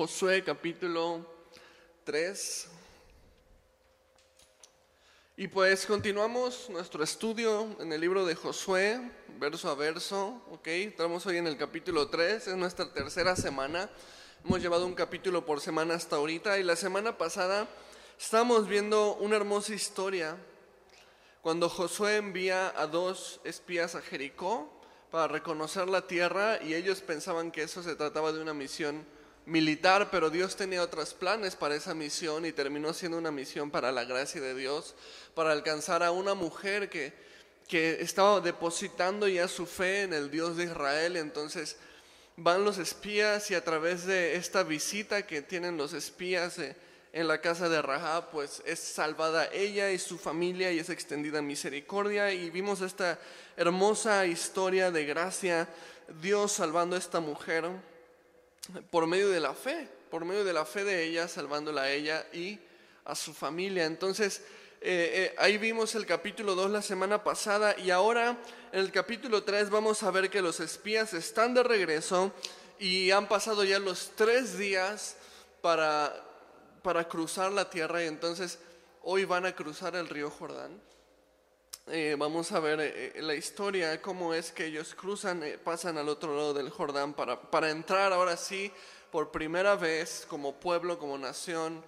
Josué capítulo 3. Y pues continuamos nuestro estudio en el libro de Josué, verso a verso, ¿ok? Estamos hoy en el capítulo 3, es nuestra tercera semana. Hemos llevado un capítulo por semana hasta ahorita y la semana pasada estamos viendo una hermosa historia cuando Josué envía a dos espías a Jericó para reconocer la tierra y ellos pensaban que eso se trataba de una misión militar, pero Dios tenía otros planes para esa misión y terminó siendo una misión para la gracia de Dios, para alcanzar a una mujer que, que estaba depositando ya su fe en el Dios de Israel. Entonces van los espías y a través de esta visita que tienen los espías, eh, en la casa de Rahab, pues es salvada ella y su familia y es extendida misericordia. Y vimos esta hermosa historia de gracia, Dios salvando a esta mujer por medio de la fe, por medio de la fe de ella, salvándola a ella y a su familia. Entonces, eh, eh, ahí vimos el capítulo 2 la semana pasada y ahora en el capítulo 3 vamos a ver que los espías están de regreso y han pasado ya los tres días para para cruzar la tierra y entonces hoy van a cruzar el río Jordán. Eh, vamos a ver eh, eh, la historia, cómo es que ellos cruzan, pasan al otro lado del Jordán para, para entrar ahora sí por primera vez como pueblo, como nación,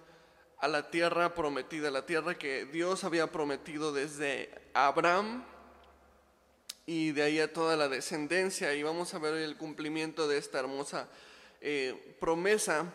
a la tierra prometida, la tierra que Dios había prometido desde Abraham y de ahí a toda la descendencia. Y vamos a ver el cumplimiento de esta hermosa promesa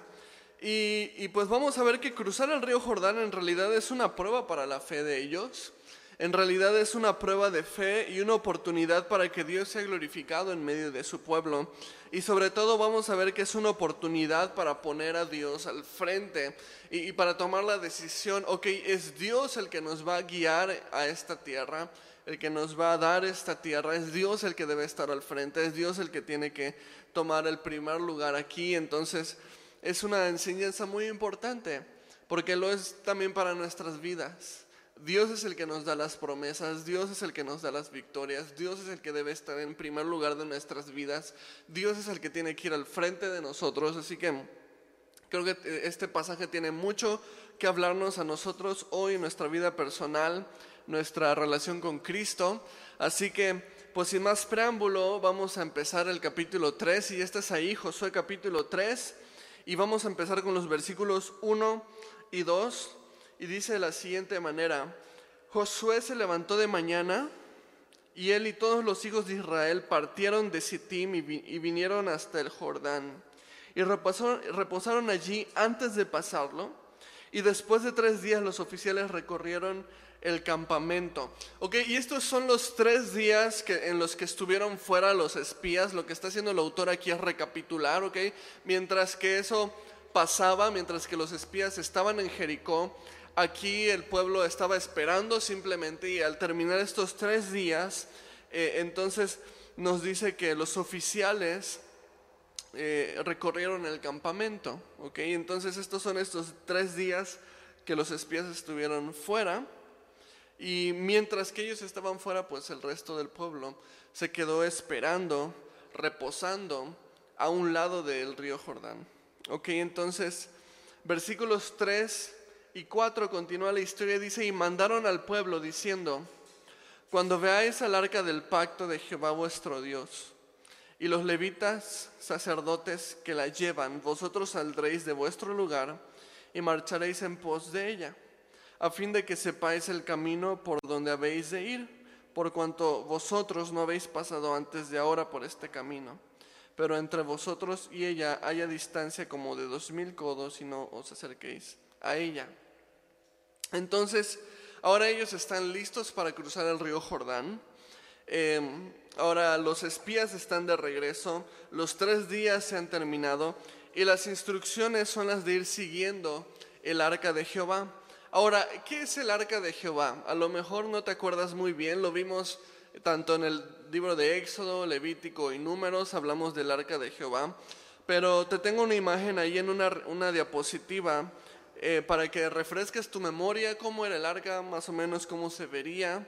y, pues vamos a ver que cruzar el río Jordán en realidad es una prueba para la fe de ellos. En realidad es una prueba de fe y una oportunidad para que Dios sea glorificado en medio de su pueblo. Y sobre todo vamos a ver que es una oportunidad para poner a Dios al frente y, para tomar la decisión, ok, es Dios el que nos va a guiar a esta tierra, el que nos va a dar esta tierra, es Dios el que debe estar al frente, es Dios el que tiene que tomar el primer lugar aquí. Entonces es una enseñanza muy importante, porque lo es también para nuestras vidas. Dios es el que nos da las promesas, Dios es el que nos da las victorias, Dios es el que debe estar en primer lugar de nuestras vidas, Dios es el que tiene que ir al frente de nosotros, así que creo que este pasaje tiene mucho que hablarnos a nosotros hoy nuestra vida personal, nuestra relación con Cristo, así que pues sin más preámbulo vamos a empezar el capítulo 3 y este es ahí, Josué capítulo 3. Y vamos a empezar con los versículos 1 y 2. Y dice de la siguiente manera, Josué se levantó de mañana y él y todos los hijos de Israel partieron de Sittim y, vinieron hasta el Jordán. Y reposaron, allí antes de pasarlo. Y después de tres días los oficiales recorrieron el campamento. Ok, y estos son los tres días que, en los que estuvieron fuera los espías. Lo que está haciendo el autor aquí es recapitular, ok. Mientras que eso pasaba, mientras que los espías estaban en Jericó, aquí el pueblo estaba esperando simplemente y al terminar estos tres días, eh, entonces nos dice que los oficiales eh, recorrieron el campamento, ok. Entonces estos son estos tres días que los espías estuvieron fuera. Y mientras que ellos estaban fuera, pues el resto del pueblo se quedó esperando, reposando a un lado del río Jordán. Ok, entonces, versículos 3 y 4 continúa la historia, dice, y mandaron al pueblo diciendo, cuando veáis al arca del pacto de Jehová vuestro Dios, y los levitas sacerdotes que la llevan, vosotros saldréis de vuestro lugar y marcharéis en pos de ella a fin de que sepáis el camino por donde habéis de ir, por cuanto vosotros no habéis pasado antes de ahora por este camino. Pero entre vosotros y ella haya distancia como de dos mil codos y no os acerquéis a ella. Entonces, ahora ellos están listos para cruzar el río Jordán. Em, ahora los espías están de regreso, los tres días se han terminado y las instrucciones son las de ir siguiendo el arca de Jehová. Ahora, ¿qué es el arca de Jehová? A lo mejor no te acuerdas muy bien, lo vimos tanto en el libro de Éxodo, Levítico y Números, hablamos del arca de Jehová, pero te tengo una imagen ahí en una, diapositiva eh, para que refresques tu memoria, cómo era el arca, más o menos cómo se vería.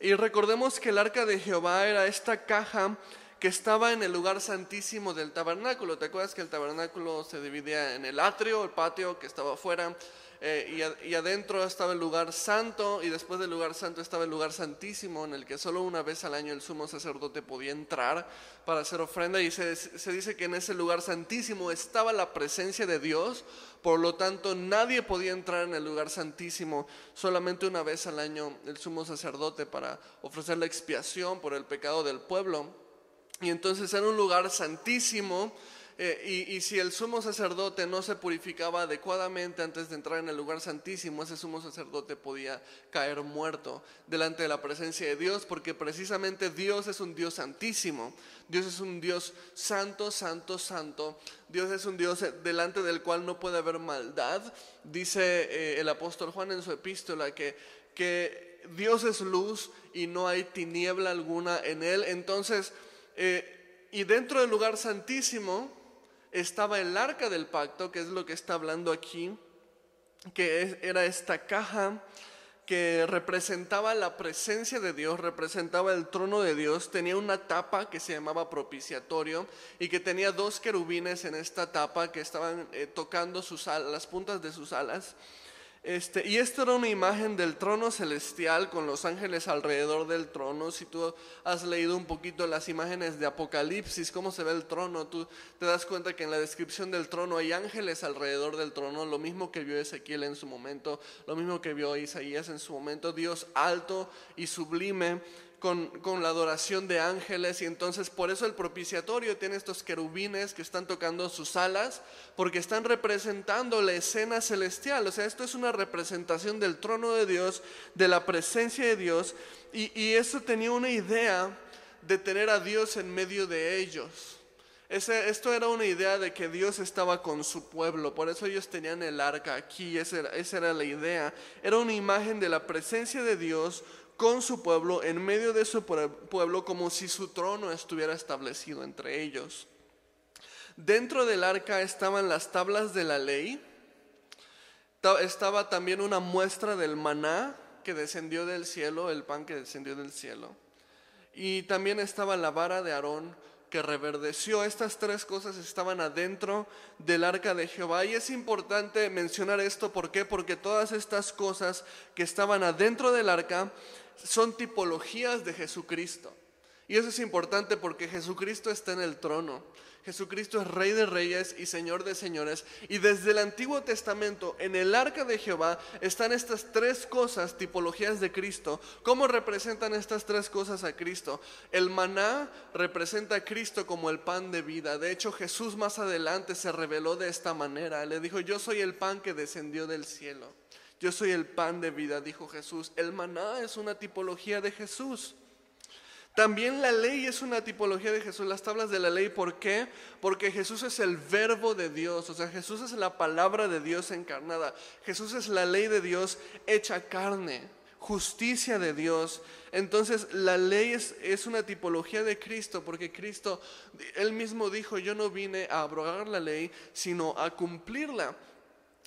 Y recordemos que el arca de Jehová era esta caja que estaba en el lugar santísimo del tabernáculo. ¿Te acuerdas que el tabernáculo se dividía en el atrio, el patio que estaba afuera, eh, y, adentro estaba el lugar santo y después del lugar santo estaba el lugar santísimo en el que solo una vez al año el sumo sacerdote podía entrar para hacer ofrenda y se, se dice que en ese lugar santísimo estaba la presencia de Dios, por lo tanto nadie podía entrar en el lugar santísimo solamente una vez al año el sumo sacerdote para ofrecer la expiación por el pecado del pueblo. Y entonces era un lugar santísimo eh, y, si el sumo sacerdote no se purificaba adecuadamente antes de entrar en el lugar santísimo, ese sumo sacerdote podía caer muerto delante de la presencia de Dios, porque precisamente Dios es un Dios santísimo. Dios es un Dios santo, santo, santo. Dios es un Dios delante del cual no puede haber maldad. Dice eh, el apóstol Juan en su epístola que, que Dios es luz y no hay tiniebla alguna en él. Entonces, eh, y dentro del lugar santísimo, estaba el arca del pacto, que es lo que está hablando aquí, que era esta caja que representaba la presencia de Dios, representaba el trono de Dios, tenía una tapa que se llamaba propiciatorio y que tenía dos querubines en esta tapa que estaban eh, tocando sus las puntas de sus alas. Este, y esto era una imagen del trono celestial con los ángeles alrededor del trono. Si tú has leído un poquito las imágenes de Apocalipsis, cómo se ve el trono, tú te das cuenta que en la descripción del trono hay ángeles alrededor del trono, lo mismo que vio Ezequiel en su momento, lo mismo que vio Isaías en su momento, Dios alto y sublime con, la adoración de ángeles y entonces por eso el propiciatorio tiene estos querubines que están tocando sus alas porque están representando la escena celestial. O sea, esto es una representación del trono de Dios, de la presencia de Dios y, eso tenía una idea de tener a Dios en medio de ellos. esto era una idea de que Dios estaba con su pueblo, por eso ellos tenían el arca aquí, esa esa era la idea. Era una imagen de la presencia de Dios con su pueblo, en medio de su pueblo, como si su trono estuviera establecido entre ellos. Dentro del arca estaban las tablas de la ley, estaba también una muestra del maná que descendió del cielo, el pan que descendió del cielo, y también estaba la vara de Aarón que reverdeció. Estas tres cosas estaban adentro del arca de Jehová. Y es importante mencionar esto, ¿por qué? Porque todas estas cosas que estaban adentro del arca son tipologías de Jesucristo. Y eso es importante porque Jesucristo está en el trono. Jesucristo es Rey de Reyes y Señor de Señores. Y desde el Antiguo Testamento, en el arca de Jehová, están estas tres cosas, tipologías de Cristo. ¿Cómo representan estas tres cosas a Cristo? El maná representa a Cristo como el pan de vida. De hecho, Jesús más adelante se reveló de esta manera. Le dijo, yo soy el pan que descendió del cielo. Yo soy el pan de vida, dijo Jesús. El maná es una tipología de Jesús. También la ley es una tipología de Jesús, las tablas de la ley. ¿Por qué? Porque Jesús es el verbo de Dios, o sea, Jesús es la palabra de Dios encarnada. Jesús es la ley de Dios hecha carne, justicia de Dios. Entonces la ley es, es una tipología de Cristo, porque Cristo, él mismo dijo, yo no vine a abrogar la ley, sino a cumplirla.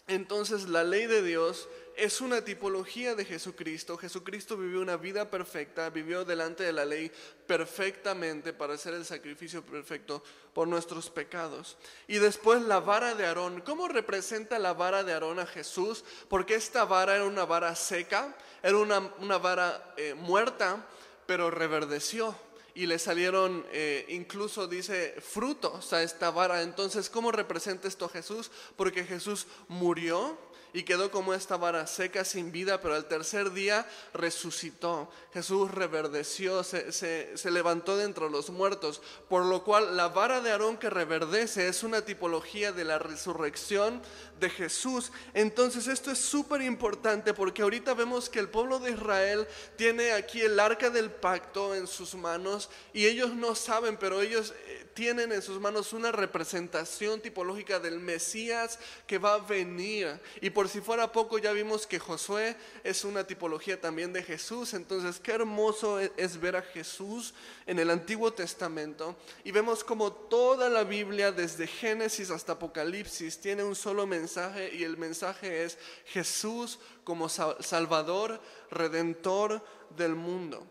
Entonces la ley de Dios es una tipología de Jesucristo. Jesucristo vivió una vida perfecta, vivió delante de la ley perfectamente para hacer el sacrificio perfecto por nuestros pecados. Y después la vara de Aarón. ¿Cómo representa la vara de Aarón a Jesús? Porque esta vara era una vara seca, era una, vara eh, muerta, pero reverdeció y le salieron, eh, incluso dice, frutos a esta vara. Entonces, ¿cómo representa esto a Jesús? Porque Jesús murió y quedó como esta vara seca sin vida, pero al tercer día resucitó. Jesús reverdeció, se, se, levantó de entre los muertos, por lo cual la vara de Aarón que reverdece es una tipología de la resurrección de Jesús. Entonces esto es súper importante porque ahorita vemos que el pueblo de Israel tiene aquí el arca del pacto en sus manos y ellos no saben, pero ellos eh, tienen en sus manos una representación tipológica del Mesías que va a venir. Y por si fuera poco, ya vimos que Josué es una tipología también de Jesús. Entonces, qué hermoso e-, es ver a Jesús en el Antiguo Testamento. Y vemos como toda la Biblia, desde Génesis hasta Apocalipsis, tiene un solo mensaje y el mensaje es Jesús como Salvador, Redentor del mundo.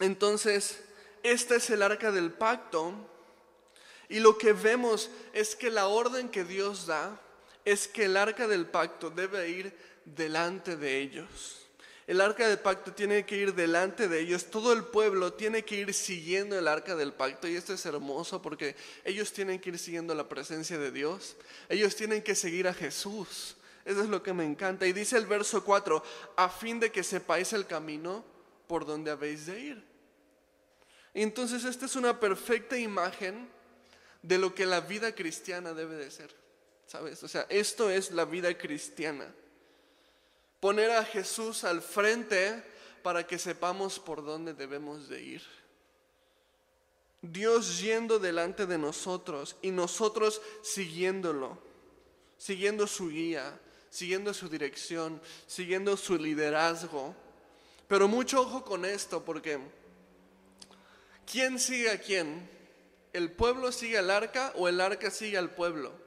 Entonces, esta es el arca del pacto. Y lo que vemos es que la orden que Dios da es que el arca del pacto debe ir delante de ellos. El arca del pacto tiene que ir delante de ellos. Todo el pueblo tiene que ir siguiendo el arca del pacto. Y esto es hermoso porque ellos tienen que ir siguiendo la presencia de Dios. Ellos tienen que seguir a Jesús. Eso es lo que me encanta. Y dice el verso 4, a fin de que sepáis el camino por donde habéis de ir. entonces esta es una perfecta imagen de lo que la vida cristiana debe de ser. ¿Sabes? O sea, esto es la vida cristiana poner a Jesús al frente para que sepamos por dónde debemos de ir. Dios yendo delante de nosotros y nosotros siguiéndolo, siguiendo su guía, siguiendo su dirección, siguiendo su liderazgo. Pero mucho ojo con esto porque ¿quién sigue a quién? ¿El pueblo sigue al arca o el arca sigue al pueblo?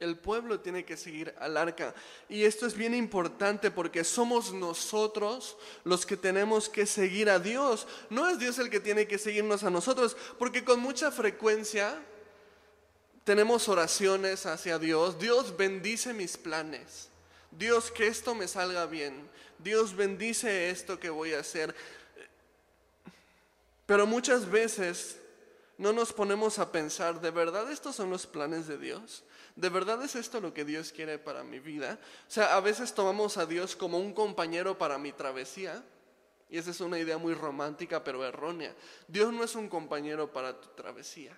El pueblo tiene que seguir al arca. Y esto es bien importante porque somos nosotros los que tenemos que seguir a Dios. No es Dios el que tiene que seguirnos a nosotros, porque con mucha frecuencia tenemos oraciones hacia Dios. Dios bendice mis planes. Dios que esto me salga bien. Dios bendice esto que voy a hacer. Pero muchas veces no nos ponemos a pensar, ¿de verdad estos son los planes de Dios? ¿De verdad es esto lo que Dios quiere para mi vida? O sea, a veces tomamos a Dios como un compañero para mi travesía. Y esa es una idea muy romántica, pero errónea. Dios no es un compañero para tu travesía.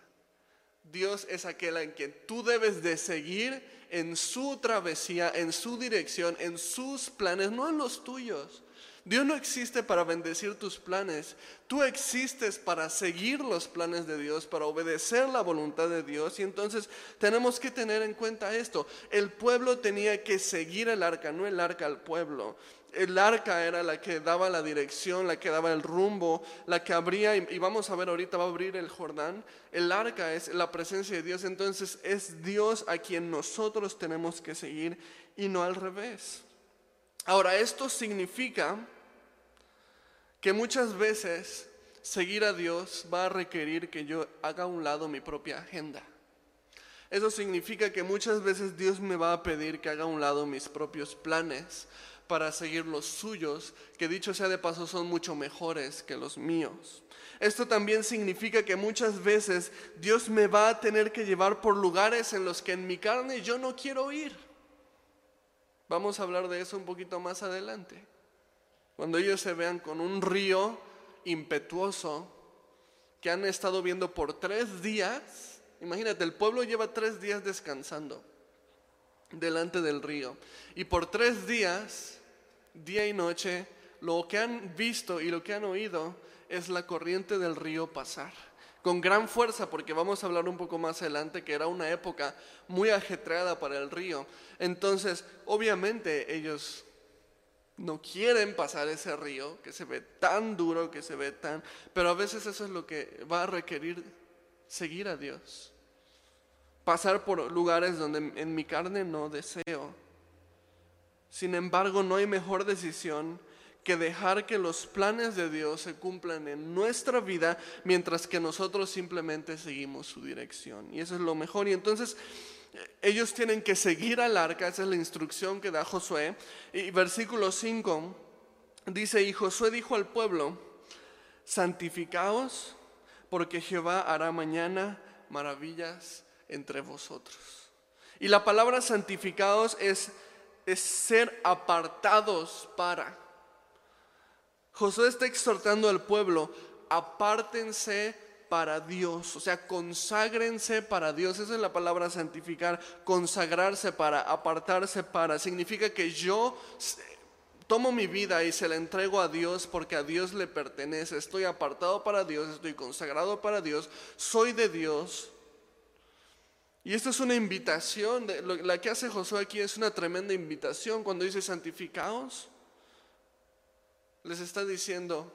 Dios es aquel en quien tú debes de seguir en su travesía, en su dirección, en sus planes, no en los tuyos. Dios no existe para bendecir tus planes. Tú existes para seguir los planes de Dios, para obedecer la voluntad de Dios. Y entonces tenemos que tener en cuenta esto. El pueblo tenía que seguir el arca, no el arca al pueblo. El arca era la que daba la dirección, la que daba el rumbo, la que abría, y vamos a ver ahorita, va a abrir el Jordán. El arca es la presencia de Dios, entonces es Dios a quien nosotros tenemos que seguir y no al revés. Ahora, esto significa que muchas veces seguir a Dios va a requerir que yo haga a un lado mi propia agenda. Eso significa que muchas veces Dios me va a pedir que haga a un lado mis propios planes para seguir los suyos, que dicho sea de paso son mucho mejores que los míos. Esto también significa que muchas veces Dios me va a tener que llevar por lugares en los que en mi carne yo no quiero ir. Vamos a hablar de eso un poquito más adelante. Cuando ellos se vean con un río impetuoso que han estado viendo por tres días, imagínate, el pueblo lleva tres días descansando delante del río. Y por tres días, día y noche, lo que han visto y lo que han oído es la corriente del río pasar. Con gran fuerza, porque vamos a hablar un poco más adelante que era una época muy ajetreada para el río. Entonces, obviamente ellos no quieren pasar ese río que se ve tan duro, que se ve tan... Pero a veces eso es lo que va a requerir seguir a Dios. Pasar por lugares donde en mi carne no deseo. Sin embargo, no hay mejor decisión que dejar que los planes de Dios se cumplan en nuestra vida mientras que nosotros simplemente seguimos su dirección. Y eso es lo mejor. Y entonces ellos tienen que seguir al arca, esa es la instrucción que da Josué. Y versículo 5 dice, y Josué dijo al pueblo, santificaos porque Jehová hará mañana maravillas entre vosotros. Y la palabra santificados es, es ser apartados para. Josué está exhortando al pueblo, apártense para Dios, o sea, conságrense para Dios. Esa es la palabra santificar, consagrarse para, apartarse para. Significa que yo tomo mi vida y se la entrego a Dios porque a Dios le pertenece. Estoy apartado para Dios, estoy consagrado para Dios, soy de Dios. Y esto es una invitación, la que hace Josué aquí es una tremenda invitación cuando dice santificaos. Les está diciendo,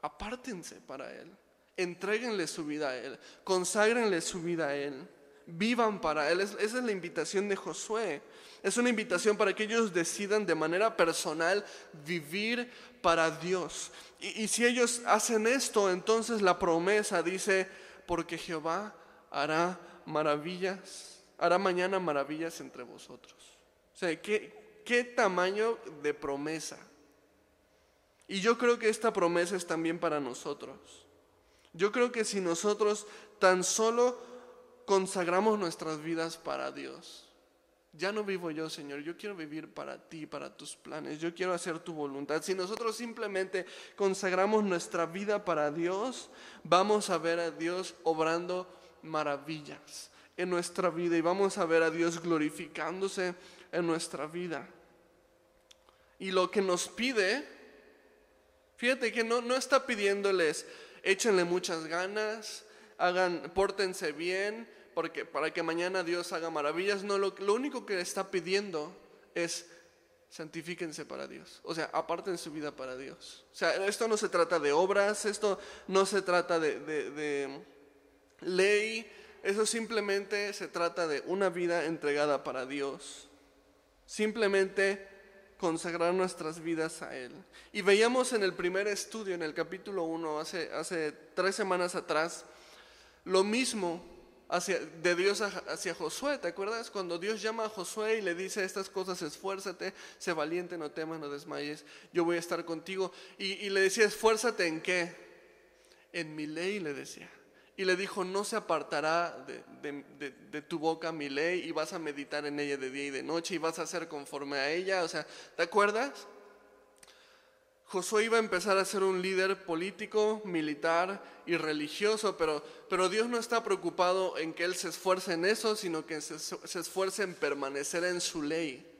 apártense para Él. Entréguenle su vida a Él, conságrenle su vida a Él, vivan para Él. esa es la invitación de Josué. Es una invitación para que ellos decidan de manera personal vivir para Dios. Y, y si ellos hacen esto, entonces la promesa dice, porque Jehová hará maravillas, hará mañana maravillas entre vosotros. O sea, ¿qué, qué tamaño de promesa? Y yo creo que esta promesa es también para nosotros. Yo creo que si nosotros tan solo consagramos nuestras vidas para Dios, ya no vivo yo, Señor, yo quiero vivir para ti, para tus planes, yo quiero hacer tu voluntad. Si nosotros simplemente consagramos nuestra vida para Dios, vamos a ver a Dios obrando maravillas en nuestra vida y vamos a ver a Dios glorificándose en nuestra vida. Y lo que nos pide, fíjate que no, no está pidiéndoles, échenle muchas ganas, hagan, pórtense bien, porque, para que mañana Dios haga maravillas. No, lo, único que está pidiendo es santifíquense para Dios. O sea, aparten su vida para Dios. O sea, esto no se trata de obras, esto no se trata de ley, eso simplemente se trata de una vida entregada para Dios. Simplemente consagrar nuestras vidas a Él. Y veíamos en el primer estudio, en el capítulo 1, hace, hace tres semanas atrás, lo mismo hacia, de Dios hacia Josué. ¿Te acuerdas? Cuando Dios llama a Josué y le dice estas cosas, esfuérzate, sé valiente, no temas, no desmayes, yo voy a estar contigo. Y, y le decía, esfuérzate en qué? En mi ley, le decía. Y le dijo, no se apartará de, tu boca mi ley y vas a meditar en ella de día y de noche y vas a ser conforme a ella. O sea, ¿te acuerdas? Josué iba a empezar a ser un líder político, militar y religioso, pero, pero Dios no está preocupado en que él se esfuerce en eso, sino que se, se esfuerce en permanecer en su ley.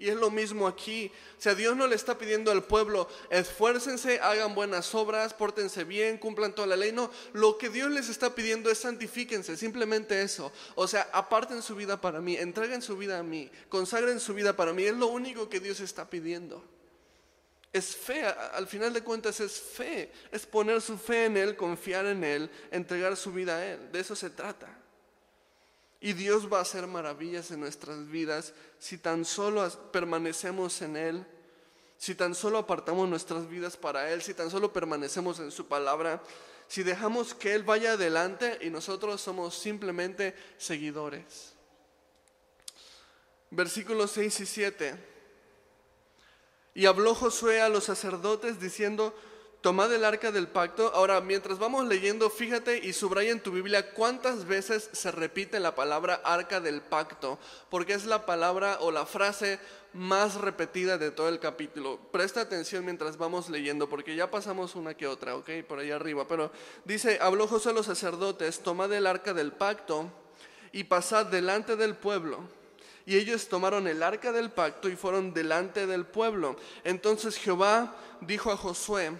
Y es lo mismo aquí. O sea, Dios no le está pidiendo al pueblo, esfuércense, hagan buenas obras, pórtense bien, cumplan toda la ley. No, lo que Dios les está pidiendo es santifíquense, simplemente eso. O sea, aparten su vida para mí, entreguen su vida a mí, consagren su vida para mí. Es lo único que Dios está pidiendo. Es fe, al final de cuentas es fe, es poner su fe en Él, confiar en Él, entregar su vida a Él. De eso se trata. Y Dios va a hacer maravillas en nuestras vidas si tan solo permanecemos en Él, si tan solo apartamos nuestras vidas para Él, si tan solo permanecemos en su palabra, si dejamos que Él vaya adelante y nosotros somos simplemente seguidores. Versículos 6 y 7. Y habló Josué a los sacerdotes diciendo, tomad el arca del pacto. Ahora, mientras vamos leyendo, fíjate y subraya en tu Biblia cuántas veces se repite la palabra arca del pacto, porque es la palabra o la frase más repetida de todo el capítulo. Presta atención mientras vamos leyendo, porque ya pasamos una que otra, ¿ok? Por ahí arriba. Pero dice, habló José a los sacerdotes, tomad el arca del pacto y pasad delante del pueblo. Y ellos tomaron el arca del pacto y fueron delante del pueblo. Entonces Jehová dijo a Josué,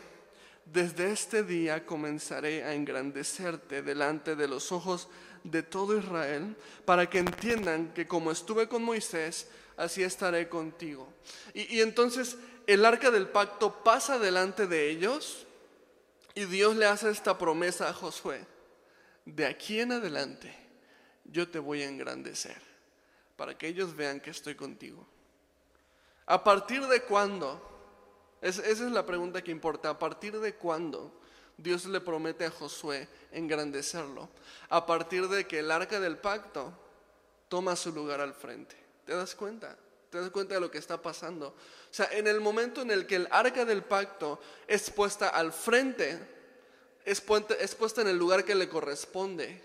desde este día comenzaré a engrandecerte delante de los ojos de todo Israel, para que entiendan que como estuve con Moisés, así estaré contigo. Y, entonces el arca del pacto pasa delante de ellos y Dios le hace esta promesa a Josué. De aquí en adelante yo te voy a engrandecer, para que ellos vean que estoy contigo. ¿A partir de cuándo? Esa es la pregunta que importa. ¿A partir de cuándo Dios le promete a Josué engrandecerlo? A partir de que el arca del pacto toma su lugar al frente. ¿Te das cuenta? ¿Te das cuenta de lo que está pasando? O sea, en el momento en el que el arca del pacto es puesta al frente, es es puesta en el lugar que le corresponde,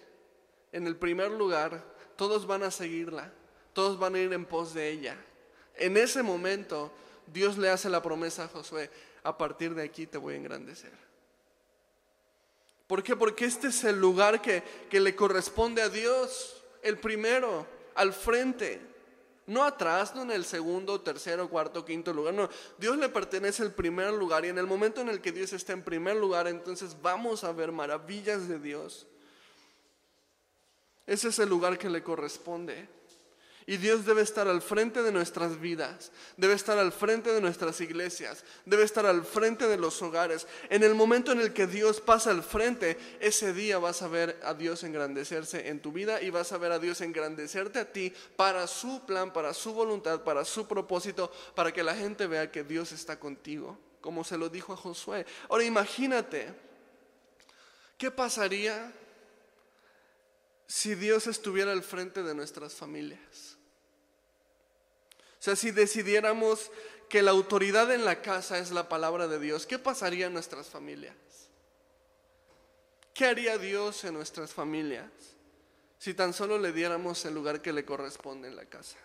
en el primer lugar, todos van a seguirla, todos van a ir en pos de ella. En ese momento Dios le hace la promesa a Josué, a partir de aquí te voy a engrandecer. ¿Por qué? Porque este es el lugar que, que le corresponde a Dios, el primero, al frente. No atrás, no en el segundo, tercero, cuarto, quinto lugar. No, Dios le pertenece el primer lugar y en el momento en el que Dios está en primer lugar, entonces vamos a ver maravillas de Dios. Ese es el lugar que le corresponde. Y Dios debe estar al frente de nuestras vidas, debe estar al frente de nuestras iglesias, debe estar al frente de los hogares. En el momento en el que Dios pasa al frente, ese día vas a ver a Dios engrandecerse en tu vida y vas a ver a Dios engrandecerte a ti para su plan, para su voluntad, para su propósito, para que la gente vea que Dios está contigo, como se lo dijo a Josué. Ahora imagínate, ¿qué pasaría si Dios estuviera al frente de nuestras familias? Sea, si decidiéramos que la autoridad en la casa es la palabra de Dios, ¿qué pasaría en nuestras familias? ¿Qué haría Dios en nuestras familias si tan solo le diéramos el lugar que le corresponde en la casa?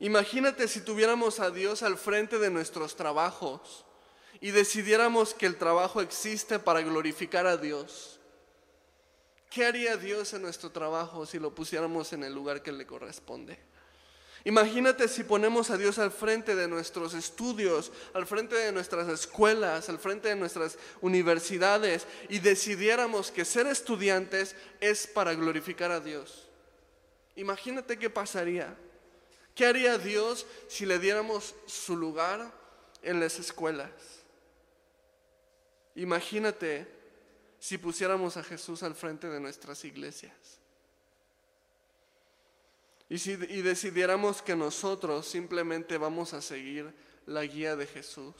Imagínate si tuviéramos a Dios al frente de nuestros trabajos y decidiéramos que el trabajo existe para glorificar a Dios. ¿Qué haría Dios en nuestro trabajo si lo pusiéramos en el lugar que le corresponde? Imagínate si ponemos a Dios al frente de nuestros estudios, al frente de nuestras escuelas, al frente de nuestras universidades y decidiéramos que ser estudiantes es para glorificar a Dios. Imagínate qué pasaría. ¿Qué haría Dios si le diéramos su lugar en las escuelas? Imagínate si pusiéramos a Jesús al frente de nuestras iglesias. Y, si, decidiéramos que nosotros simplemente vamos a seguir la guía de Jesús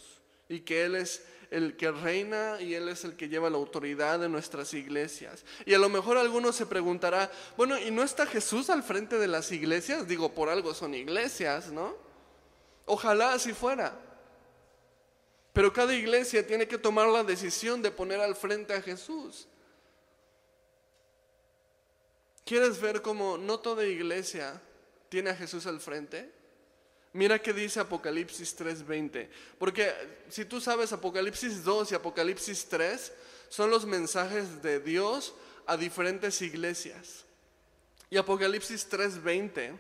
y que Él es el que reina y Él es el que lleva la autoridad de nuestras iglesias. Y a lo mejor alguno se preguntará, bueno, ¿y no está Jesús al frente de las iglesias? Digo, por algo son iglesias, ¿no? Ojalá así fuera. Pero cada iglesia tiene que tomar la decisión de poner al frente a Jesús. ¿Quieres ver cómo no toda iglesia tiene a Jesús al frente? Mira qué dice Apocalipsis 3:20. Porque si tú sabes, Apocalipsis 2 y Apocalipsis 3 son los mensajes de Dios a diferentes iglesias. Y Apocalipsis 3:20,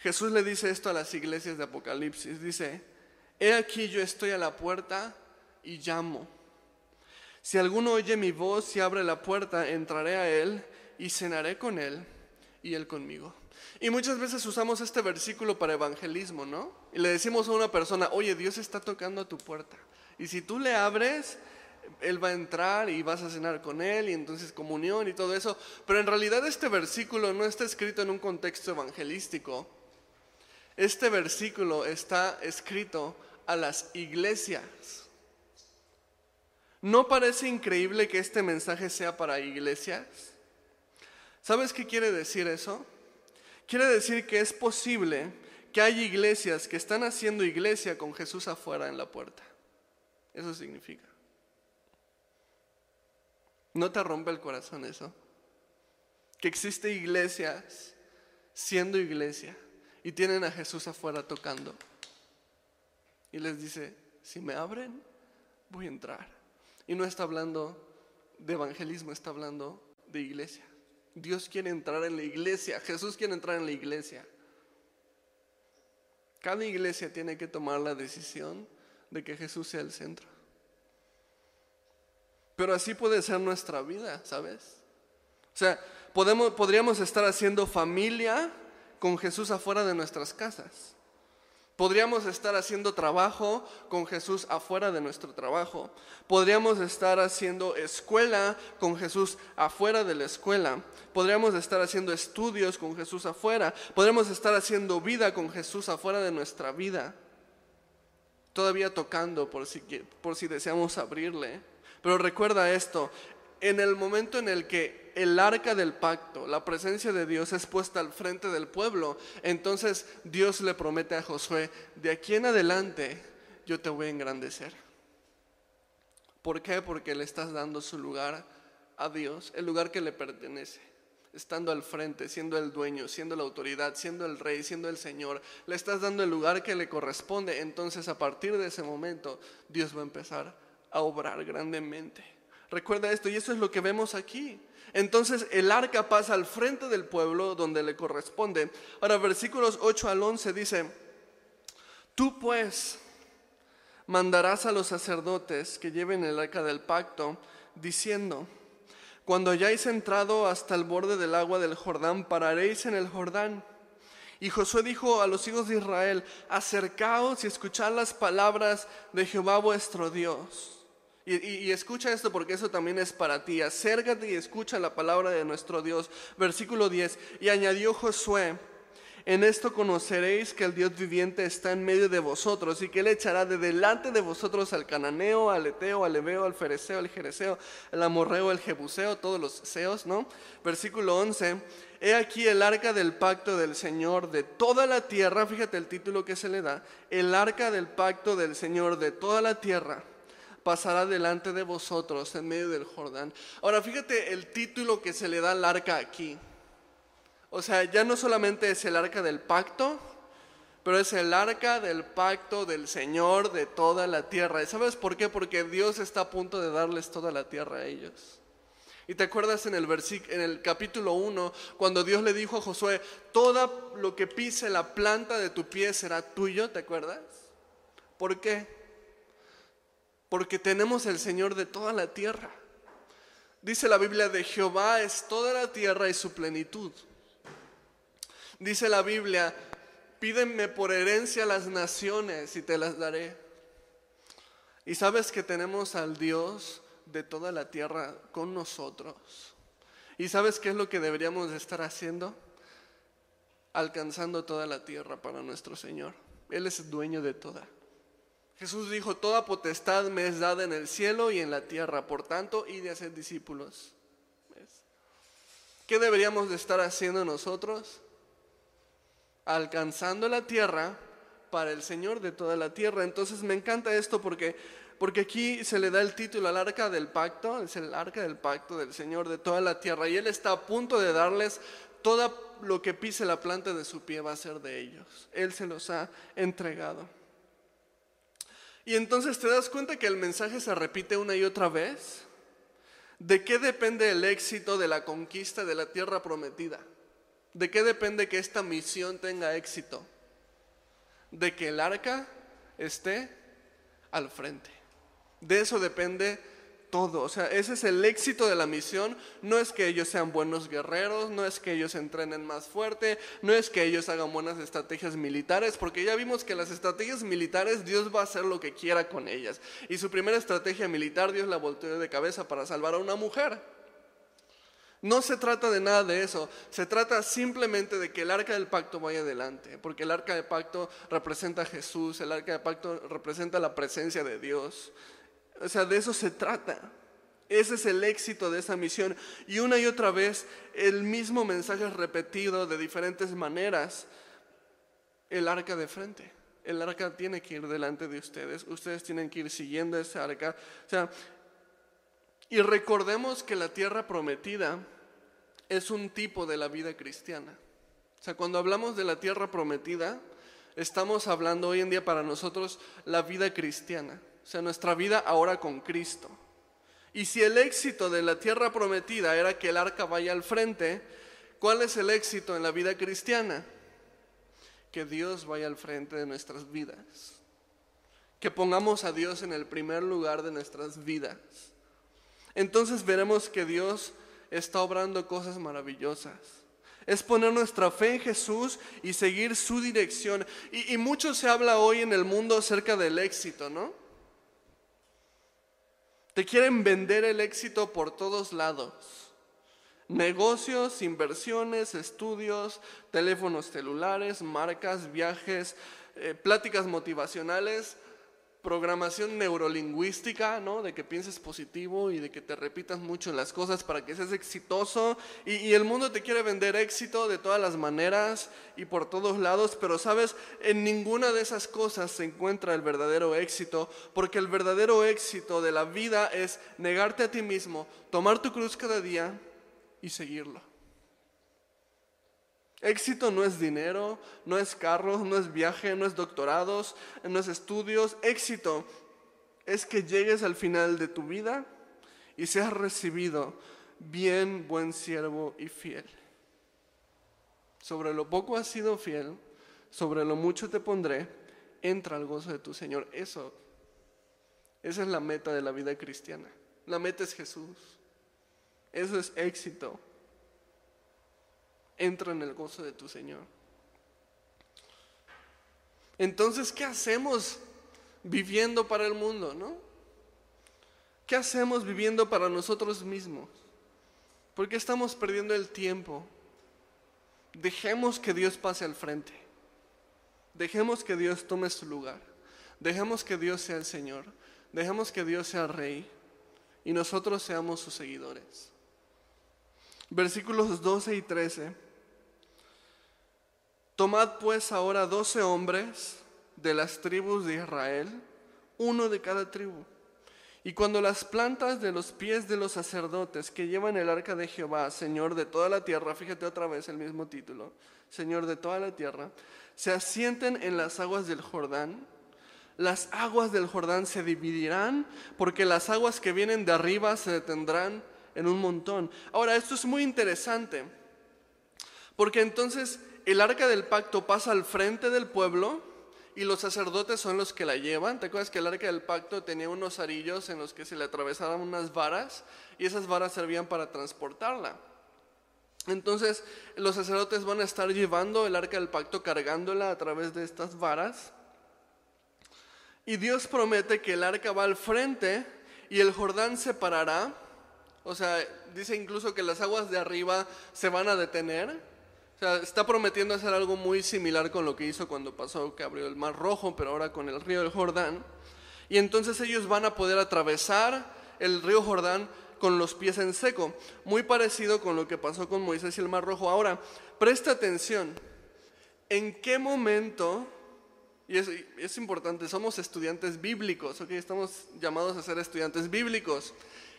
Jesús le dice esto a las iglesias de Apocalipsis. Dice, he aquí yo estoy a la puerta y llamo. Si alguno oye mi voz y abre la puerta, entraré a él y cenaré con él y él conmigo. Y muchas veces usamos este versículo para evangelismo, ¿no? Y le decimos a una persona, oye, Dios está tocando a tu puerta. Y si tú le abres, Él va a entrar y vas a cenar con Él y entonces comunión y todo eso. Pero en realidad este versículo no está escrito en un contexto evangelístico. Este versículo está escrito a las iglesias. ¿No parece increíble que este mensaje sea para iglesias? ¿Sabes qué quiere decir eso? Quiere decir que es posible que haya iglesias que están haciendo iglesia con Jesús afuera en la puerta. Eso significa. ¿No te rompe el corazón eso? Que existe iglesias siendo iglesia y tienen a Jesús afuera tocando. Y les dice, si me abren, voy a entrar. Y no está hablando de evangelismo, está hablando de iglesia. Dios quiere entrar en la iglesia, Jesús quiere entrar en la iglesia. Cada iglesia tiene que tomar la decisión de que Jesús sea el centro. Pero así puede ser nuestra vida, ¿sabes? O sea, podemos, podríamos estar haciendo familia con Jesús afuera de nuestras casas. Podríamos estar haciendo trabajo con Jesús afuera de nuestro trabajo. Podríamos estar haciendo escuela con Jesús afuera de la escuela. Podríamos estar haciendo estudios con Jesús afuera. Podríamos estar haciendo vida con Jesús afuera de nuestra vida. Todavía tocando por si, por si deseamos abrirle. Pero recuerda esto, en el momento en el que el arca del pacto, la presencia de Dios es puesta al frente del pueblo, entonces Dios le promete a Josué, de aquí en adelante yo te voy a engrandecer. ¿Por qué? Porque le estás dando su lugar a Dios, el lugar que le pertenece, estando al frente, siendo el dueño, siendo la autoridad, siendo el rey, siendo el Señor, le estás dando el lugar que le corresponde, entonces a partir de ese momento Dios va a empezar a obrar grandemente. Recuerda esto, y eso es lo que vemos aquí. Entonces el arca pasa al frente del pueblo donde le corresponde. Ahora, versículos 8 al 11 dice, tú pues mandarás a los sacerdotes que lleven el arca del pacto, diciendo, Cuando hayáis entrado hasta el borde del agua del Jordán, pararéis en el Jordán. Y Josué dijo a los hijos de Israel, acercaos y escuchad las palabras de Jehová vuestro Dios. Y, escucha esto porque eso también es para ti. Acércate y escucha la palabra de nuestro Dios. Versículo 10. Y añadió Josué, en esto conoceréis que el Dios viviente está en medio de vosotros y que Él echará de delante de vosotros al cananeo, al eteo, al ebeo, al fereceo, al jereseo, al amorreo, al jebuseo, todos los seos, ¿no? Versículo 11. He aquí el arca del pacto del Señor de toda la tierra, fíjate el título que se le da, el arca del pacto del Señor de toda la tierra pasará delante de vosotros en medio del Jordán. Ahora fíjate el título que se le da al arca aquí. O sea, ya no solamente es el arca del pacto, pero es el arca del pacto del Señor de toda la tierra. ¿Y sabes por qué? Porque Dios está a punto de darles toda la tierra a ellos. Y te acuerdas en el, en el capítulo 1, cuando Dios le dijo a Josué, todo lo que pise la planta de tu pie será tuyo, ¿te acuerdas? ¿Por qué? Porque tenemos el Señor de toda la tierra. Dice la Biblia, de Jehová es toda la tierra y su plenitud. Dice la Biblia, pídenme por herencia las naciones y te las daré. Y sabes que tenemos al Dios de toda la tierra con nosotros. ¿Y sabes qué es lo que deberíamos estar haciendo? Alcanzando toda la tierra para nuestro Señor. Él es dueño de toda. Jesús dijo, toda potestad me es dada en el cielo y en la tierra, por tanto, y de hacer discípulos. ¿Qué deberíamos de estar haciendo nosotros? alcanzando la tierra para el Señor de toda la tierra. Entonces me encanta esto porque, porque aquí se le da el título al arca del pacto, es el arca del pacto del Señor de toda la tierra. Y Él está a punto de darles todo lo que pise la planta de su pie va a ser de ellos. Él se los ha entregado. Y entonces te das cuenta que el mensaje se repite una y otra vez. ¿De qué depende el éxito de la conquista de la tierra prometida? ¿De qué depende que esta misión tenga éxito? De que el arca esté al frente. De eso depende todo. O sea, ese es el éxito de la misión. No es que ellos sean buenos guerreros, no es que ellos entrenen más fuerte, no es que ellos hagan buenas estrategias militares, porque ya vimos que las estrategias militares Dios va a hacer lo que quiera con ellas. Y su primera estrategia militar Dios la volteó de cabeza para salvar a una mujer. No se trata de nada de eso, se trata simplemente de que el arca del pacto vaya adelante, porque el arca del pacto representa a Jesús, el arca del pacto representa la presencia de Dios. O sea, de eso se trata. Ese es el éxito de esa misión. Y una y otra vez el mismo mensaje repetido de diferentes maneras. El arca de frente. El arca tiene que ir delante de ustedes. Ustedes tienen que ir siguiendo ese arca. O sea, y recordemos que la tierra prometida es un tipo de la vida cristiana. O sea, cuando hablamos de la tierra prometida, estamos hablando hoy en día para nosotros la vida cristiana. O sea, nuestra vida ahora con Cristo. Y si el éxito de la tierra prometida era que el arca vaya al frente, ¿cuál es el éxito en la vida cristiana? Que Dios vaya al frente de nuestras vidas. Que pongamos a Dios en el primer lugar de nuestras vidas. Entonces veremos que Dios está obrando cosas maravillosas. Es poner nuestra fe en Jesús y seguir su dirección. Y, mucho se habla hoy en el mundo acerca del éxito, ¿no? Te quieren vender el éxito por todos lados. Negocios, inversiones, estudios, teléfonos celulares, marcas, viajes, eh, pláticas motivacionales programación neurolingüística, ¿no? De que pienses positivo y de que te repitas mucho las cosas para que seas exitoso. Y, el mundo te quiere vender éxito de todas las maneras y por todos lados, pero sabes, en ninguna de esas cosas se encuentra el verdadero éxito, porque el verdadero éxito de la vida es negarte a ti mismo, tomar tu cruz cada día y seguirlo. Éxito no es dinero, no es carros, no es viaje, no es doctorados, no es estudios. Éxito es que llegues al final de tu vida y seas recibido bien, buen siervo y fiel. Sobre lo poco has sido fiel, sobre lo mucho te pondré, entra al gozo de tu Señor. Eso, esa es la meta de la vida cristiana. La meta es Jesús. Eso es éxito. Entra en el gozo de tu Señor. Entonces, ¿qué hacemos viviendo para el mundo, no? ¿Qué hacemos viviendo para nosotros mismos? ¿Por qué estamos perdiendo el tiempo? Dejemos que Dios pase al frente. Dejemos que Dios tome su lugar. Dejemos que Dios sea el Señor. Dejemos que Dios sea Rey. Y nosotros seamos sus seguidores. Versículos 12 y 13. Tomad pues ahora doce hombres de las tribus de Israel, uno de cada tribu. Y cuando las plantas de los pies de los sacerdotes que llevan el arca de Jehová, Señor de toda la tierra, fíjate otra vez el mismo título, Señor de toda la tierra, se asienten en las aguas del Jordán, las aguas del Jordán se dividirán porque las aguas que vienen de arriba se detendrán en un montón. Ahora, esto es muy interesante, porque entonces el arca del pacto pasa al frente del pueblo y los sacerdotes son los que la llevan. ¿Te acuerdas que el arca del pacto tenía unos arillos en los que se le atravesaban unas varas y esas varas servían para transportarla? Entonces los sacerdotes van a estar llevando el arca del pacto, cargándola a través de estas varas. Y Dios promete que el arca va al frente y el Jordán se parará. O sea, dice incluso que las aguas de arriba se van a detener o sea, está prometiendo hacer algo muy similar con lo que hizo cuando pasó que abrió el Mar Rojo, pero ahora con el río del Jordán. Y entonces ellos van a poder atravesar el río Jordán con los pies en seco, muy parecido con lo que pasó con Moisés y el Mar Rojo. Ahora, presta atención, ¿en qué momento, y es, es importante, somos estudiantes bíblicos, ¿ok? Estamos llamados a ser estudiantes bíblicos,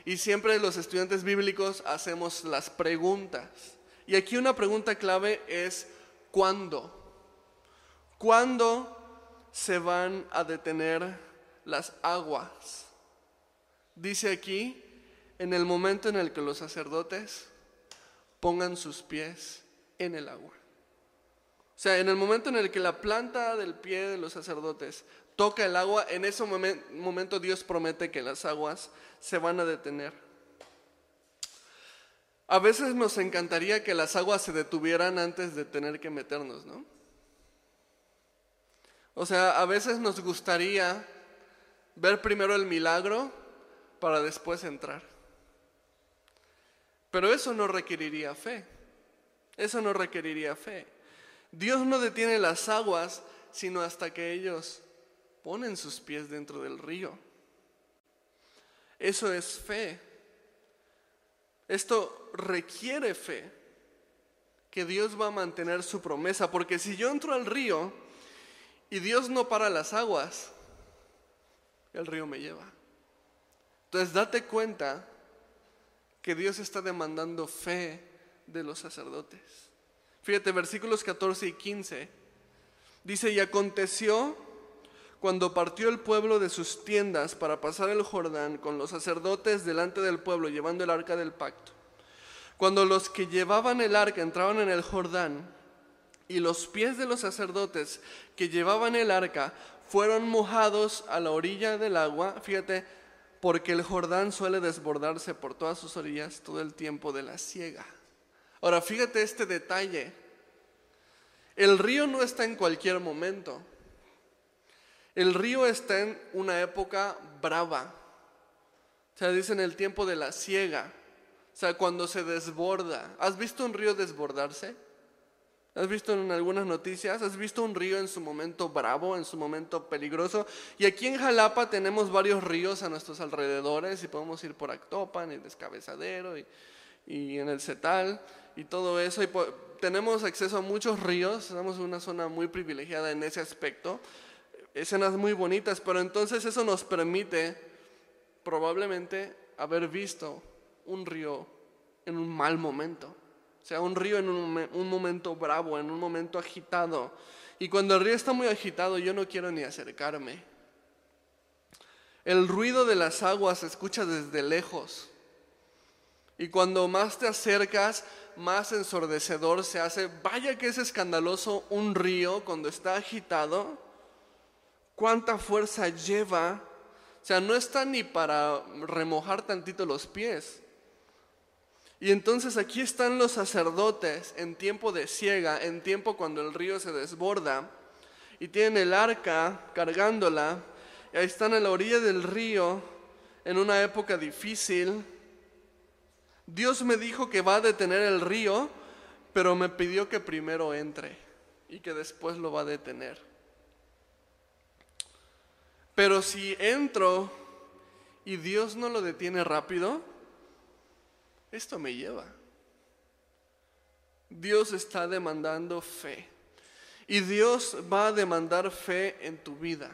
y siempre los estudiantes bíblicos hacemos las preguntas. Y aquí una pregunta clave es, ¿cuándo? ¿Cuándo se van a detener las aguas? Dice aquí, en el momento en el que los sacerdotes pongan sus pies en el agua. O sea, en el momento en el que la planta del pie de los sacerdotes toca el agua, en ese momento Dios promete que las aguas se van a detener. A veces nos encantaría que las aguas se detuvieran antes de tener que meternos, ¿no? O sea, a veces nos gustaría ver primero el milagro para después entrar. Pero eso no requeriría fe. Eso no requeriría fe. Dios no detiene las aguas sino hasta que ellos ponen sus pies dentro del río. Eso es fe. Esto requiere fe, que Dios va a mantener su promesa, porque si yo entro al río y Dios no para las aguas, el río me lleva. Entonces date cuenta que Dios está demandando fe de los sacerdotes. Fíjate, versículos 14 y 15. Dice, y aconteció cuando partió el pueblo de sus tiendas para pasar el Jordán con los sacerdotes delante del pueblo llevando el arca del pacto. Cuando los que llevaban el arca entraban en el Jordán y los pies de los sacerdotes que llevaban el arca fueron mojados a la orilla del agua, fíjate, porque el Jordán suele desbordarse por todas sus orillas todo el tiempo de la siega. Ahora, fíjate este detalle. El río no está en cualquier momento. El río está en una época brava. O sea, dice en el tiempo de la siega. O sea, cuando se desborda. ¿Has visto un río desbordarse? ¿Has visto en algunas noticias? ¿Has visto un río en su momento bravo, en su momento peligroso? Y aquí en Jalapa tenemos varios ríos a nuestros alrededores y podemos ir por Actopan y Descabezadero y, y en el Cetal y todo eso. Y tenemos acceso a muchos ríos, tenemos una zona muy privilegiada en ese aspecto escenas muy bonitas, pero entonces eso nos permite probablemente haber visto un río en un mal momento. O sea, un río en un, un, momento bravo, en un momento agitado. Y cuando el río está muy agitado, yo no quiero ni acercarme. El ruido de las aguas se escucha desde lejos. Y cuando más te acercas, más ensordecedor se hace. Vaya que es escandaloso un río cuando está agitado cuánta fuerza lleva. O sea, no está ni para remojar tantito los pies. Y entonces aquí están los sacerdotes en tiempo de ciega, en tiempo cuando el río se desborda, y tienen el arca cargándola, y ahí están a la orilla del río en una época difícil. Dios me dijo que va a detener el río, pero me pidió que primero entre y que después lo va a detener. Pero si entro y Dios no lo detiene rápido, esto me lleva. Dios está demandando fe. Y Dios va a demandar fe en tu vida.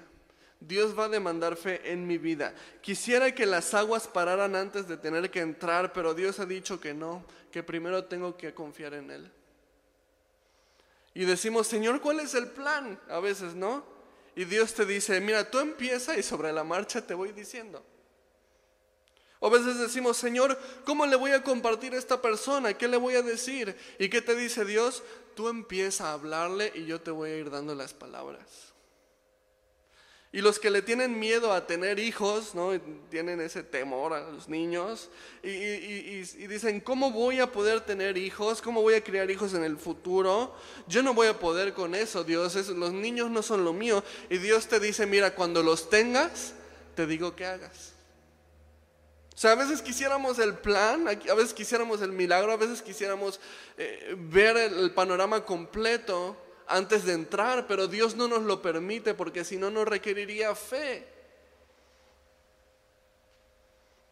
Dios va a demandar fe en mi vida. Quisiera que las aguas pararan antes de tener que entrar, pero Dios ha dicho que no, que primero tengo que confiar en Él. Y decimos, Señor, ¿cuál es el plan? A veces, ¿no? Y Dios te dice, mira, tú empieza y sobre la marcha te voy diciendo. O a veces decimos, Señor, ¿cómo le voy a compartir a esta persona? ¿Qué le voy a decir? ¿Y qué te dice Dios? Tú empieza a hablarle y yo te voy a ir dando las palabras. Y los que le tienen miedo a tener hijos, ¿no? tienen ese temor a los niños, y, dicen, ¿cómo voy a poder tener hijos? ¿Cómo voy a criar hijos en el futuro? Yo no voy a poder con eso, Dios, los niños no son lo mío. Y Dios te dice, mira, cuando los tengas, te digo que hagas. O sea, a veces quisiéramos el plan, a veces quisiéramos el milagro, a veces quisiéramos eh, ver el panorama completo, antes de entrar, pero Dios no nos lo permite porque si no nos requeriría fe.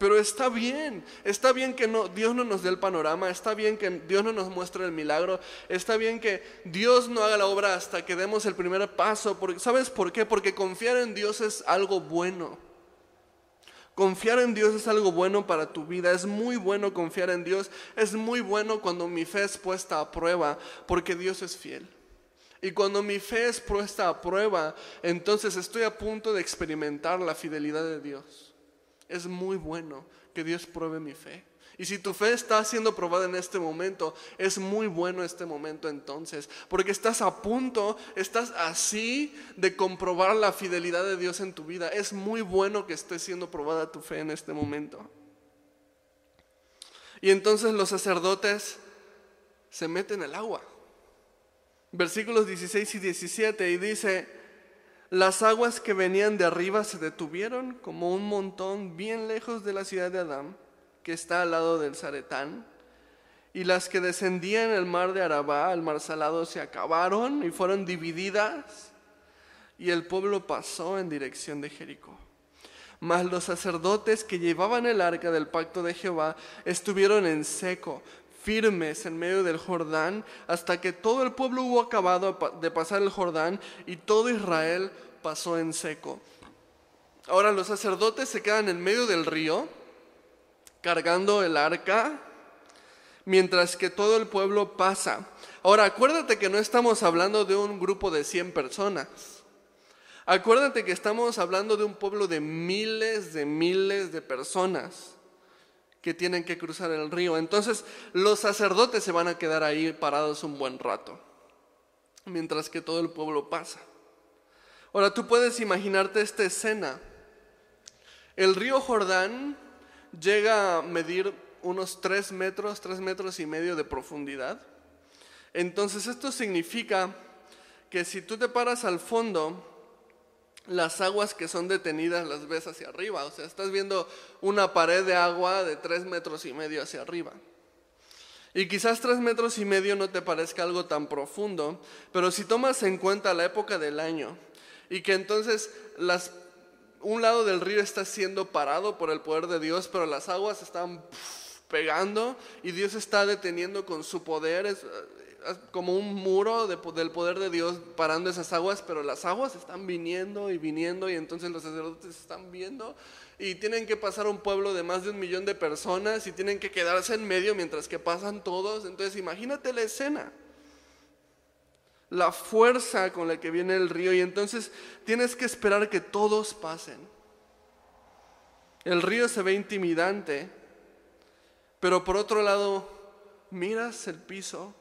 Pero está bien, está bien que no, Dios no nos dé el panorama, está bien que Dios no nos muestre el milagro, está bien que Dios no haga la obra hasta que demos el primer paso. ¿Sabes por qué? Porque confiar en Dios es algo bueno. Confiar en Dios es algo bueno para tu vida, es muy bueno confiar en Dios, es muy bueno cuando mi fe es puesta a prueba, porque Dios es fiel. Y cuando mi fe es puesta a prueba, entonces estoy a punto de experimentar la fidelidad de Dios. Es muy bueno que Dios pruebe mi fe. Y si tu fe está siendo probada en este momento, es muy bueno este momento entonces, porque estás a punto, estás así de comprobar la fidelidad de Dios en tu vida. Es muy bueno que esté siendo probada tu fe en este momento. Y entonces los sacerdotes se meten el agua versículos 16 y 17, y dice, las aguas que venían de arriba se detuvieron como un montón bien lejos de la ciudad de Adán, que está al lado del Zaretán, y las que descendían el mar de Arabá, el mar salado, se acabaron y fueron divididas, y el pueblo pasó en dirección de Jericó. Mas los sacerdotes que llevaban el arca del pacto de Jehová estuvieron en seco, firmes en medio del Jordán hasta que todo el pueblo hubo acabado de pasar el Jordán y todo Israel pasó en seco. Ahora los sacerdotes se quedan en medio del río cargando el arca mientras que todo el pueblo pasa. Ahora acuérdate que no estamos hablando de un grupo de 100 personas. Acuérdate que estamos hablando de un pueblo de miles de miles de personas que tienen que cruzar el río. Entonces los sacerdotes se van a quedar ahí parados un buen rato, mientras que todo el pueblo pasa. Ahora tú puedes imaginarte esta escena. El río Jordán llega a medir unos tres metros, tres metros y medio de profundidad. Entonces esto significa que si tú te paras al fondo, las aguas que son detenidas las ves hacia arriba. O sea, estás viendo una pared de agua de tres metros y medio hacia arriba. Y quizás tres metros y medio no te parezca algo tan profundo, pero si tomas en cuenta la época del año y que entonces las, un lado del río está siendo parado por el poder de Dios, pero las aguas están pegando y Dios está deteniendo con su poder, como un muro del poder de Dios parando esas aguas, pero las aguas están viniendo y viniendo y entonces los sacerdotes están viendo y tienen que pasar un pueblo de más de un millón de personas y tienen que quedarse en medio mientras que pasan todos. Entonces imagínate la escena, la fuerza con la que viene el río y entonces tienes que esperar que todos pasen. El río se ve intimidante, pero por otro lado, miras el piso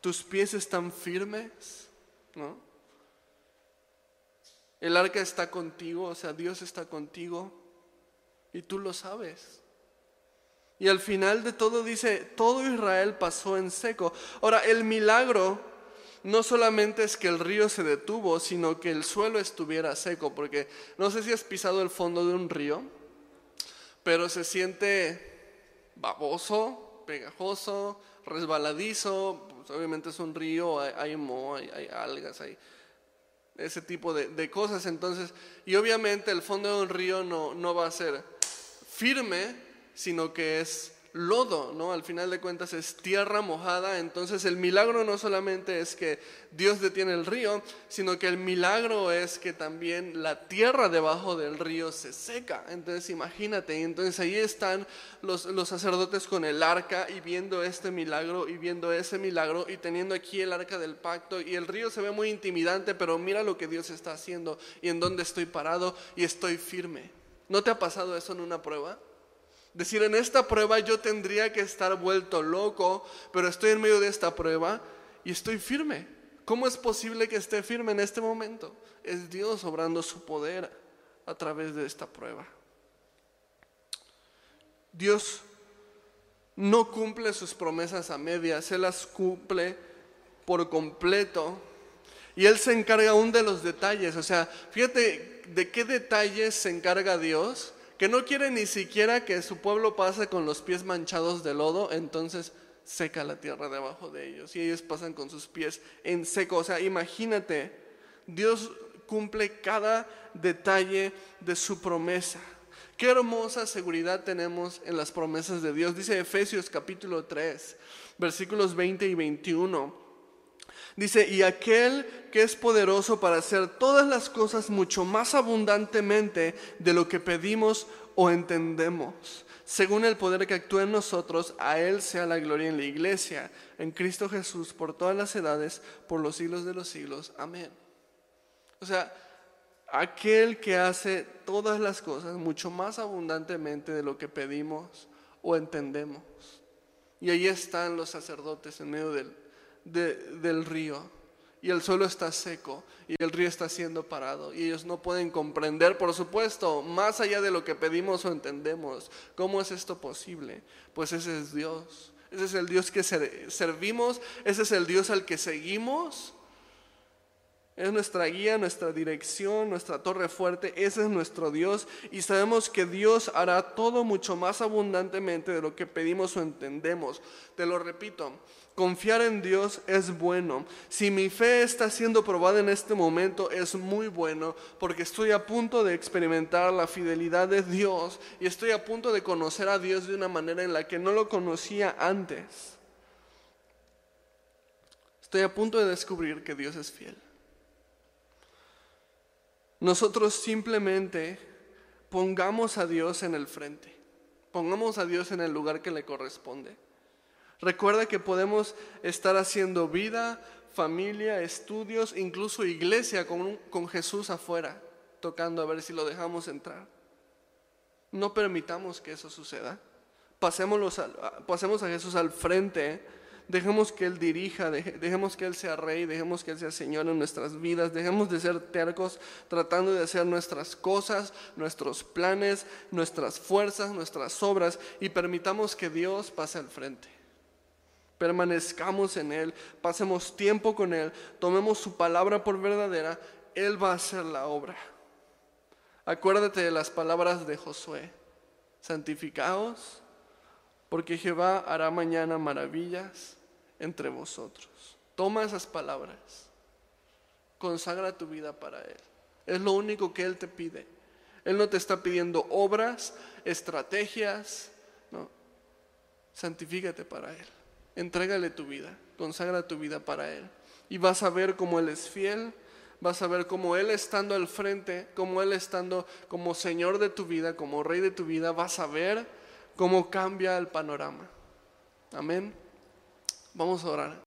tus pies están firmes, ¿no? El arca está contigo, o sea, Dios está contigo y tú lo sabes. Y al final de todo dice, todo Israel pasó en seco. Ahora, el milagro no solamente es que el río se detuvo, sino que el suelo estuviera seco, porque no sé si has pisado el fondo de un río, pero se siente baboso, pegajoso, resbaladizo, obviamente es un río, hay, hay moho, hay, algas, hay ese tipo de, de, cosas, entonces, y obviamente el fondo de un río no, no va a ser firme, sino que es lodo, ¿no? Al final de cuentas es tierra mojada, entonces el milagro no solamente es que Dios detiene el río, sino que el milagro es que también la tierra debajo del río se seca. Entonces imagínate, entonces ahí están los, los sacerdotes con el arca y viendo este milagro y viendo ese milagro y teniendo aquí el arca del pacto y el río se ve muy intimidante, pero mira lo que Dios está haciendo y en dónde estoy parado y estoy firme. ¿No te ha pasado eso en una prueba? Decir, en esta prueba yo tendría que estar vuelto loco, pero estoy en medio de esta prueba y estoy firme. ¿Cómo es posible que esté firme en este momento? Es Dios obrando su poder a través de esta prueba. Dios no cumple sus promesas a medias, Él las cumple por completo. Y Él se encarga aún de los detalles. O sea, fíjate de qué detalles se encarga Dios que no quiere ni siquiera que su pueblo pase con los pies manchados de lodo, entonces seca la tierra debajo de ellos y ellos pasan con sus pies en seco. O sea, imagínate, Dios cumple cada detalle de su promesa. Qué hermosa seguridad tenemos en las promesas de Dios. Dice Efesios capítulo 3, versículos 20 y 21. Dice, y aquel que es poderoso para hacer todas las cosas mucho más abundantemente de lo que pedimos o entendemos. Según el poder que actúa en nosotros, a Él sea la gloria en la iglesia, en Cristo Jesús, por todas las edades, por los siglos de los siglos. Amén. O sea, aquel que hace todas las cosas mucho más abundantemente de lo que pedimos o entendemos. Y ahí están los sacerdotes en medio del del río y el suelo está seco y el río está siendo parado y ellos no pueden comprender, por supuesto, más allá de lo que pedimos o entendemos. ¿Cómo es esto posible? Pues ese es Dios. Ese es el Dios que servimos, ese es el Dios al que seguimos. Es nuestra guía, nuestra dirección, nuestra torre fuerte. Ese es nuestro Dios. Y sabemos que Dios hará todo mucho más abundantemente de lo que pedimos o entendemos. Te lo repito, Confiar en Dios es bueno. Si mi fe está siendo probada en este momento, es muy bueno porque estoy a punto de experimentar la fidelidad de Dios y estoy a punto de conocer a Dios de una manera en la que no lo conocía antes. Estoy a punto de descubrir que Dios es fiel. Nosotros simplemente pongamos a Dios en el frente, pongamos a Dios en el lugar que le corresponde. Recuerda que podemos estar haciendo vida, familia, estudios, incluso iglesia con, con Jesús afuera, tocando a ver si lo dejamos entrar. No permitamos que eso suceda. Pasemos a Jesús al frente, dejemos que Él dirija, dejemos que Él sea rey, dejemos que Él sea Señor en nuestras vidas, dejemos de ser tercos tratando de hacer nuestras cosas, nuestros planes, nuestras fuerzas, nuestras obras y permitamos que Dios pase al frente permanezcamos en Él, pasemos tiempo con Él, tomemos su palabra por verdadera, Él va a hacer la obra. Acuérdate de las palabras de Josué, santificaos, porque Jehová hará mañana maravillas entre vosotros. Toma esas palabras, consagra tu vida para Él. Es lo único que Él te pide. Él no te está pidiendo obras, estrategias, no. Santifícate para Él. Entrégale tu vida, consagra tu vida para Él. Y vas a ver cómo Él es fiel, vas a ver cómo Él estando al frente, cómo Él estando como Señor de tu vida, como Rey de tu vida, vas a ver cómo cambia el panorama. Amén. Vamos a orar.